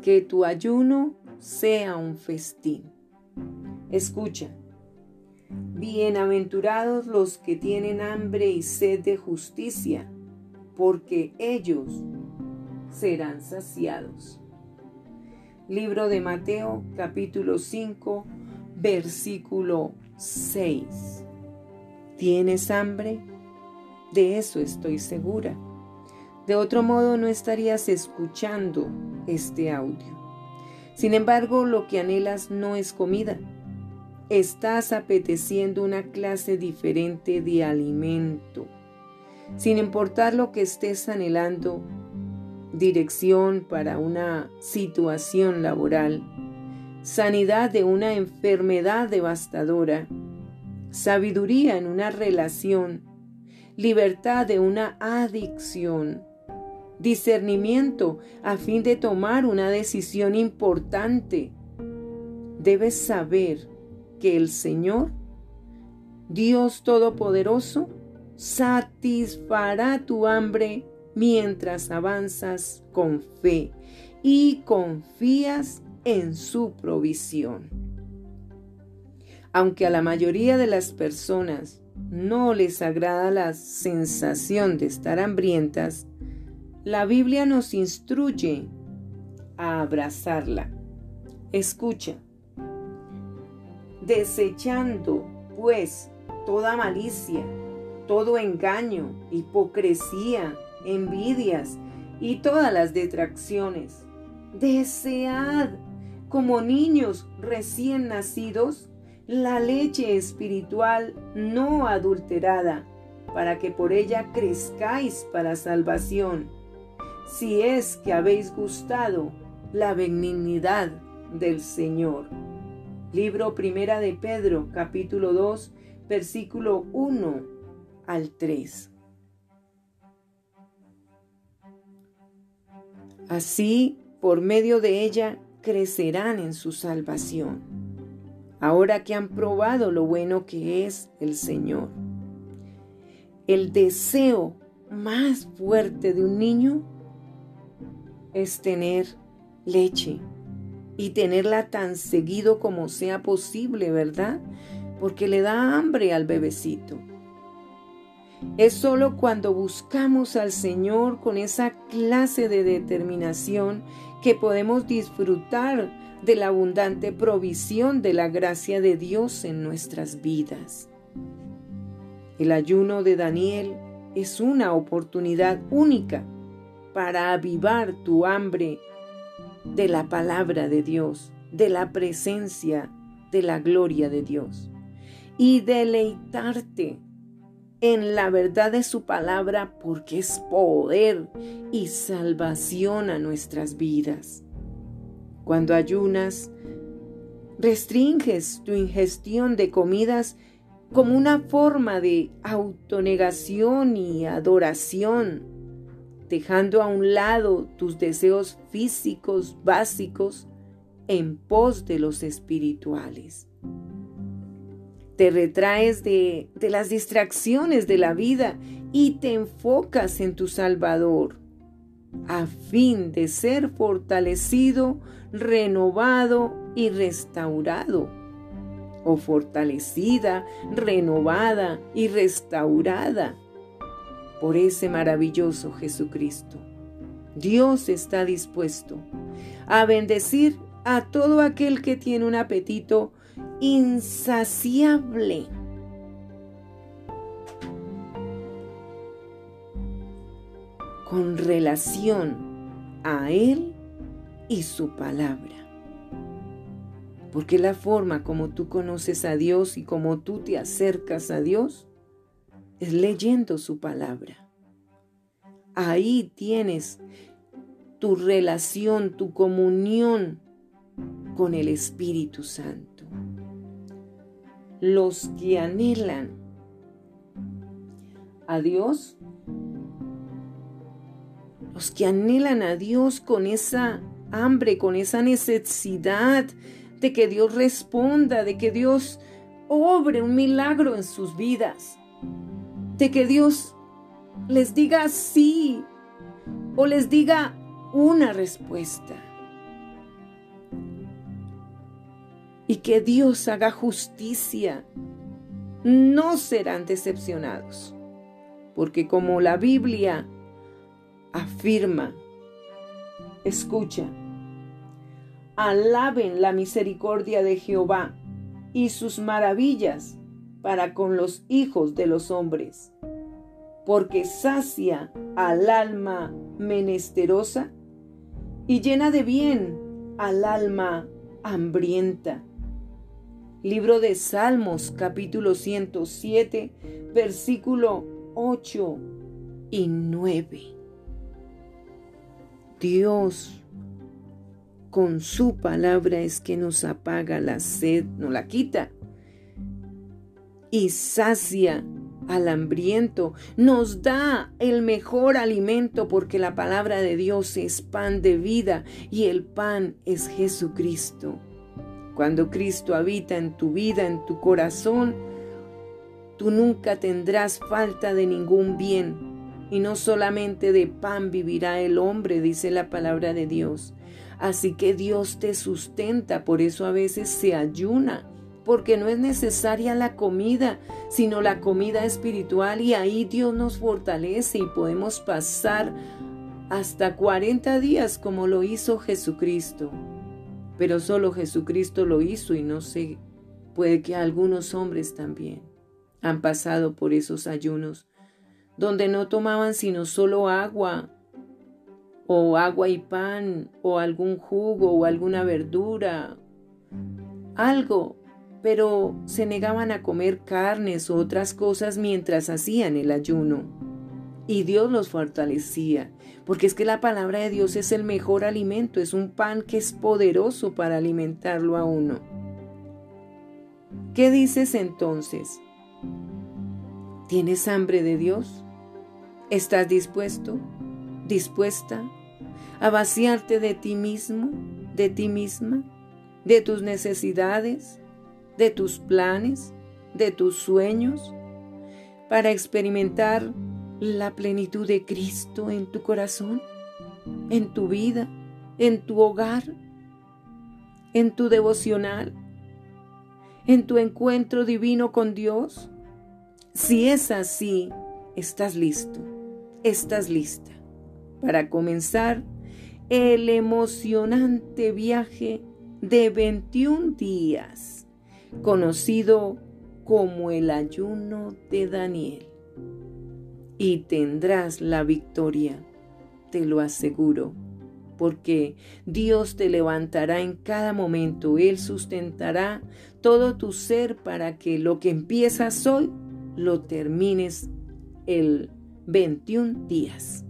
que tu ayuno sea un festín. Escucha, bienaventurados los que tienen hambre y sed de justicia, porque ellos serán saciados. Libro de Mateo capítulo 5 versículo 6. ¿Tienes hambre? De eso estoy segura. De otro modo no estarías escuchando este audio. Sin embargo, lo que anhelas no es comida. Estás apeteciendo una clase diferente de alimento. Sin importar lo que estés anhelando, dirección para una situación laboral, sanidad de una enfermedad devastadora, sabiduría en una relación, libertad de una adicción, discernimiento a fin de tomar una decisión importante. Debes saber que el Señor, Dios Todopoderoso, satisfará tu hambre mientras avanzas con fe y confías en su provisión. Aunque a la mayoría de las personas no les agrada la sensación de estar hambrientas, la Biblia nos instruye a abrazarla. Escucha, desechando pues toda malicia, todo engaño, hipocresía, envidias y todas las detracciones. Desead como niños recién nacidos la leche espiritual no adulterada, para que por ella crezcáis para salvación, si es que habéis gustado la benignidad del Señor. Libro Primera de Pedro, capítulo 2, versículo 1 al 3. Así, por medio de ella, crecerán en su salvación, ahora que han probado lo bueno que es el Señor. El deseo más fuerte de un niño es tener leche y tenerla tan seguido como sea posible, ¿verdad? Porque le da hambre al bebecito. Es solo cuando buscamos al Señor con esa clase de determinación que podemos disfrutar de la abundante provisión de la gracia de Dios en nuestras vidas. El ayuno de Daniel es una oportunidad única para avivar tu hambre de la palabra de Dios, de la presencia de la gloria de Dios y deleitarte en la verdad de su palabra porque es poder y salvación a nuestras vidas. Cuando ayunas, restringes tu ingestión de comidas como una forma de autonegación y adoración, dejando a un lado tus deseos físicos básicos en pos de los espirituales te retraes de, las distracciones de la vida y te enfocas en tu Salvador, a fin de ser fortalecido, renovado y restaurado. O fortalecida, renovada y restaurada por ese maravilloso Jesucristo. Dios está dispuesto a bendecir a todo aquel que tiene un apetito insaciable. con relación a Él y su palabra. Porque la forma como tú conoces a Dios y como tú te acercas a Dios es leyendo su palabra. Ahí tienes tu relación, tu comunión con el Espíritu Santo los que anhelan a Dios, los que anhelan a Dios con esa hambre, con esa necesidad de que Dios responda, de que Dios obre un milagro en sus vidas, de que Dios les diga sí o les diga una respuesta. y que Dios haga justicia, no serán decepcionados. Porque como la Biblia afirma, escucha, alaben la misericordia de Jehová y sus maravillas para con los hijos de los hombres, porque sacia al alma menesterosa y llena de bien al alma hambrienta. Libro de Salmos capítulo 107 versículo 8 y 9. Dios con su palabra es que nos apaga la sed, no la quita y sacia al hambriento, nos da el mejor alimento porque la palabra de Dios es pan de vida y el pan es Jesucristo. Cuando Cristo habita en tu vida, en tu corazón, tú nunca tendrás falta de ningún bien. Y no solamente de pan vivirá el hombre, dice la palabra de Dios. Así que Dios te sustenta, por eso a veces se ayuna, porque no es necesaria la comida, sino la comida espiritual y ahí Dios nos fortalece y podemos pasar hasta 40 días como lo hizo Jesucristo. Pero solo Jesucristo lo hizo y no sé, puede que algunos hombres también han pasado por esos ayunos, donde no tomaban sino solo agua, o agua y pan, o algún jugo, o alguna verdura, algo, pero se negaban a comer carnes o otras cosas mientras hacían el ayuno. Y Dios los fortalecía, porque es que la palabra de Dios es el mejor alimento, es un pan que es poderoso para alimentarlo a uno. ¿Qué dices entonces? ¿Tienes hambre de Dios? ¿Estás dispuesto, dispuesta a vaciarte de ti mismo, de ti misma, de tus necesidades, de tus planes, de tus sueños, para experimentar la plenitud de Cristo en tu corazón, en tu vida, en tu hogar, en tu devocional, en tu encuentro divino con Dios? Si es así, estás listo, estás lista para comenzar el emocionante viaje de 21 días, conocido como el ayuno de Daniel y tendrás la victoria, te lo aseguro, porque Dios te levantará en cada momento, Él sustentará todo tu ser para que lo que empiezas hoy lo termines el 21 días.